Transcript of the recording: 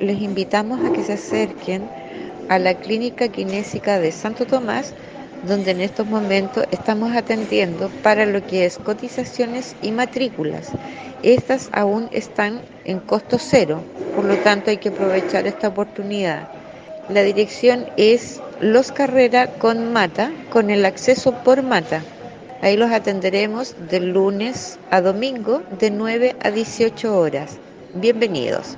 les invitamos a que se acerquen a la Clínica Kinésica de Santo Tomás, donde en estos momentos estamos atendiendo para lo que es cotizaciones y matrículas. Estas aún están en costo cero, por lo tanto hay que aprovechar esta oportunidad. La dirección es Los Carrera con Mata, con el acceso por Mata. Ahí los atenderemos de lunes a domingo de 9 a 18 horas. Bienvenidos.